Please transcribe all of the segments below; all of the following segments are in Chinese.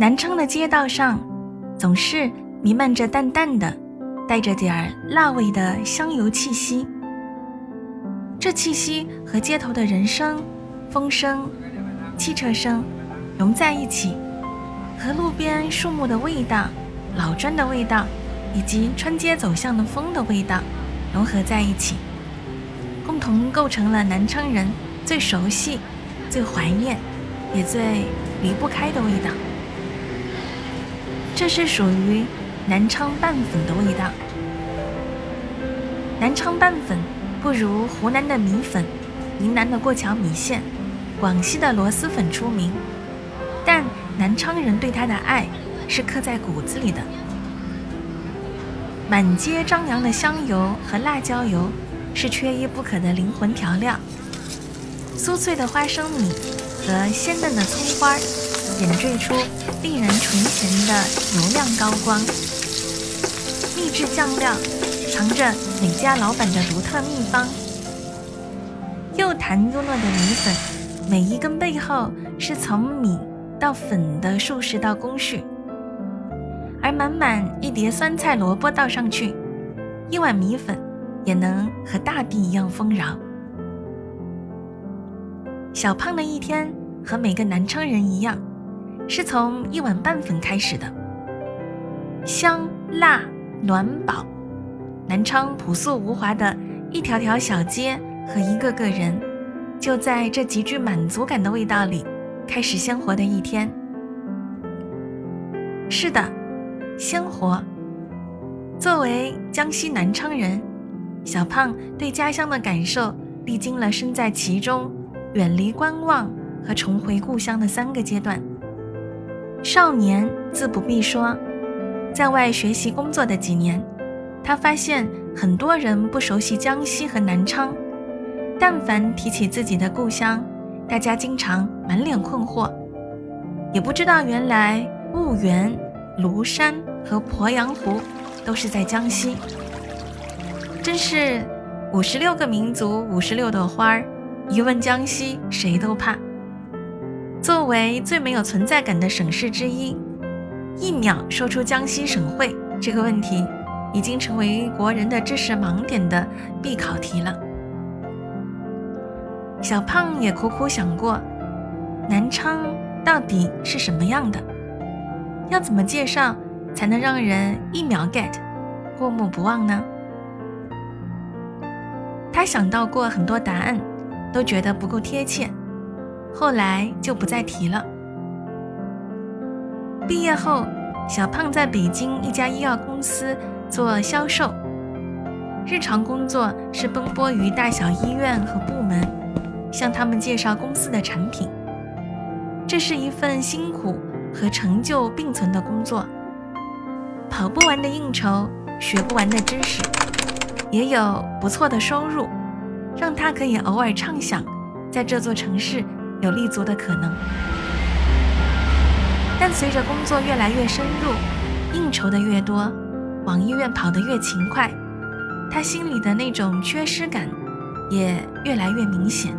南昌的街道上，总是弥漫着淡淡的、带着点儿辣味的香油气息。这气息和街头的人声、风声、汽车声融在一起。和路边树木的味道、老砖的味道，以及穿街走巷的风的味道融合在一起，共同构成了南昌人最熟悉、最怀念，也最离不开的味道。这是属于南昌拌粉的味道。南昌拌粉不如湖南的米粉、云南的过桥米线、广西的螺蛳粉出名，但。南昌人对它的爱是刻在骨子里的。满街张扬的香油和辣椒油是缺一不可的灵魂调料。酥脆的花生米和鲜嫩的葱花儿点缀出令人垂涎的油亮高光。秘制酱料藏着每家老板的独特秘方。又弹又糯的米粉，每一根背后是从米。到粉的数十道工序，而满满一碟酸菜萝卜倒上去，一碗米粉也能和大地一样丰饶。小胖的一天和每个南昌人一样，是从一碗拌粉开始的。香辣暖饱，南昌朴素无华的一条条小街和一个个人，就在这极具满足感的味道里。开始鲜活的一天。是的，鲜活。作为江西南昌人，小胖对家乡的感受历经了身在其中、远离观望和重回故乡的三个阶段。少年自不必说，在外学习工作的几年，他发现很多人不熟悉江西和南昌，但凡提起自己的故乡。大家经常满脸困惑，也不知道原来婺源、庐山和鄱阳湖都是在江西。真是五十六个民族，五十六朵花儿，一问江西谁都怕。作为最没有存在感的省市之一，一秒说出江西省会这个问题，已经成为国人的知识盲点的必考题了。小胖也苦苦想过，南昌到底是什么样的？要怎么介绍才能让人一秒 get，过目不忘呢？他想到过很多答案，都觉得不够贴切，后来就不再提了。毕业后，小胖在北京一家医药公司做销售，日常工作是奔波于大小医院和部门。向他们介绍公司的产品，这是一份辛苦和成就并存的工作。跑不完的应酬，学不完的知识，也有不错的收入，让他可以偶尔畅想在这座城市有立足的可能。但随着工作越来越深入，应酬的越多，往医院跑得越勤快，他心里的那种缺失感也越来越明显。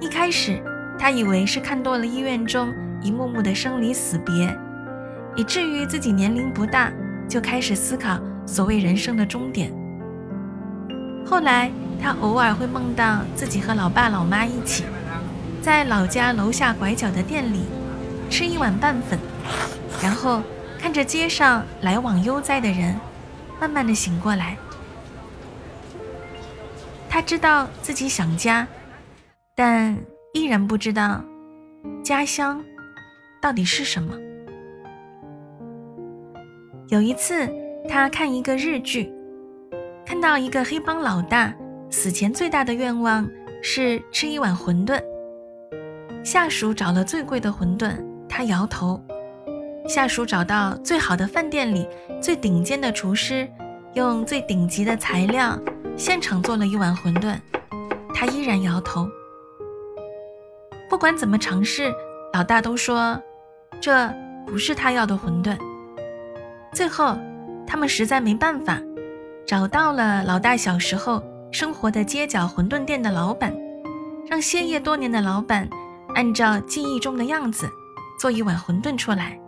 一开始，他以为是看多了医院中一幕幕的生离死别，以至于自己年龄不大就开始思考所谓人生的终点。后来，他偶尔会梦到自己和老爸老妈一起，在老家楼下拐角的店里吃一碗拌粉，然后看着街上来往悠哉的人，慢慢的醒过来。他知道自己想家。但依然不知道家乡到底是什么。有一次，他看一个日剧，看到一个黑帮老大死前最大的愿望是吃一碗馄饨。下属找了最贵的馄饨他摇头。下属找到最好的饭店里最顶尖的厨师，用最顶级的材料现场做了一碗馄饨，他依然摇头。不管怎么尝试，老大都说这不是他要的馄饨。最后，他们实在没办法，找到了老大小时候生活的街角馄饨店的老板，让歇业多年的老板按照记忆中的样子做一碗馄饨出来。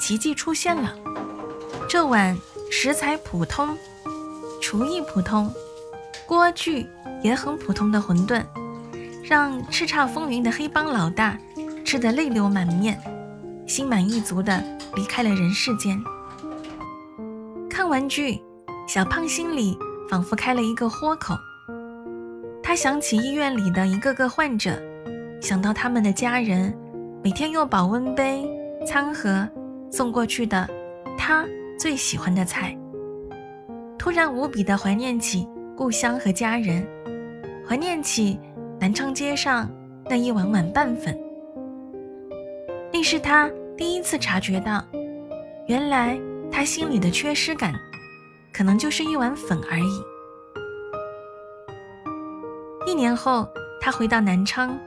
奇迹出现了，这碗食材普通、厨艺普通、锅具也很普通的馄饨，让叱咤风云的黑帮老大吃得泪流满面，心满意足地离开了人世间。玩具，小胖心里仿佛开了一个豁口，他想起医院里的一个个患者，想到他们的家人，每天用保温杯、餐盒。送过去的他最喜欢的菜，突然无比的怀念起故乡和家人，怀念起南昌街上那一碗碗拌粉。那是他第一次察觉到，原来他心里的缺失感，可能就是一碗粉而已。一年后，他回到南昌，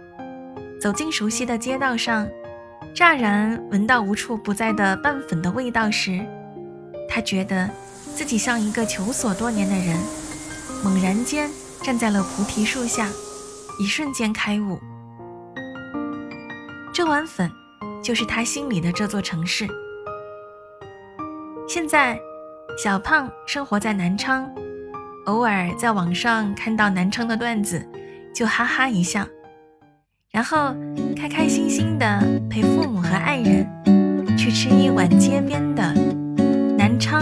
走进熟悉的街道上。乍然闻到无处不在的拌粉的味道时，他觉得自己像一个求索多年的人，猛然间站在了菩提树下，一瞬间开悟。这碗粉，就是他心里的这座城市。现在，小胖生活在南昌，偶尔在网上看到南昌的段子，就哈哈一笑。然后开开心心的陪父母和爱人去吃一碗街边的南昌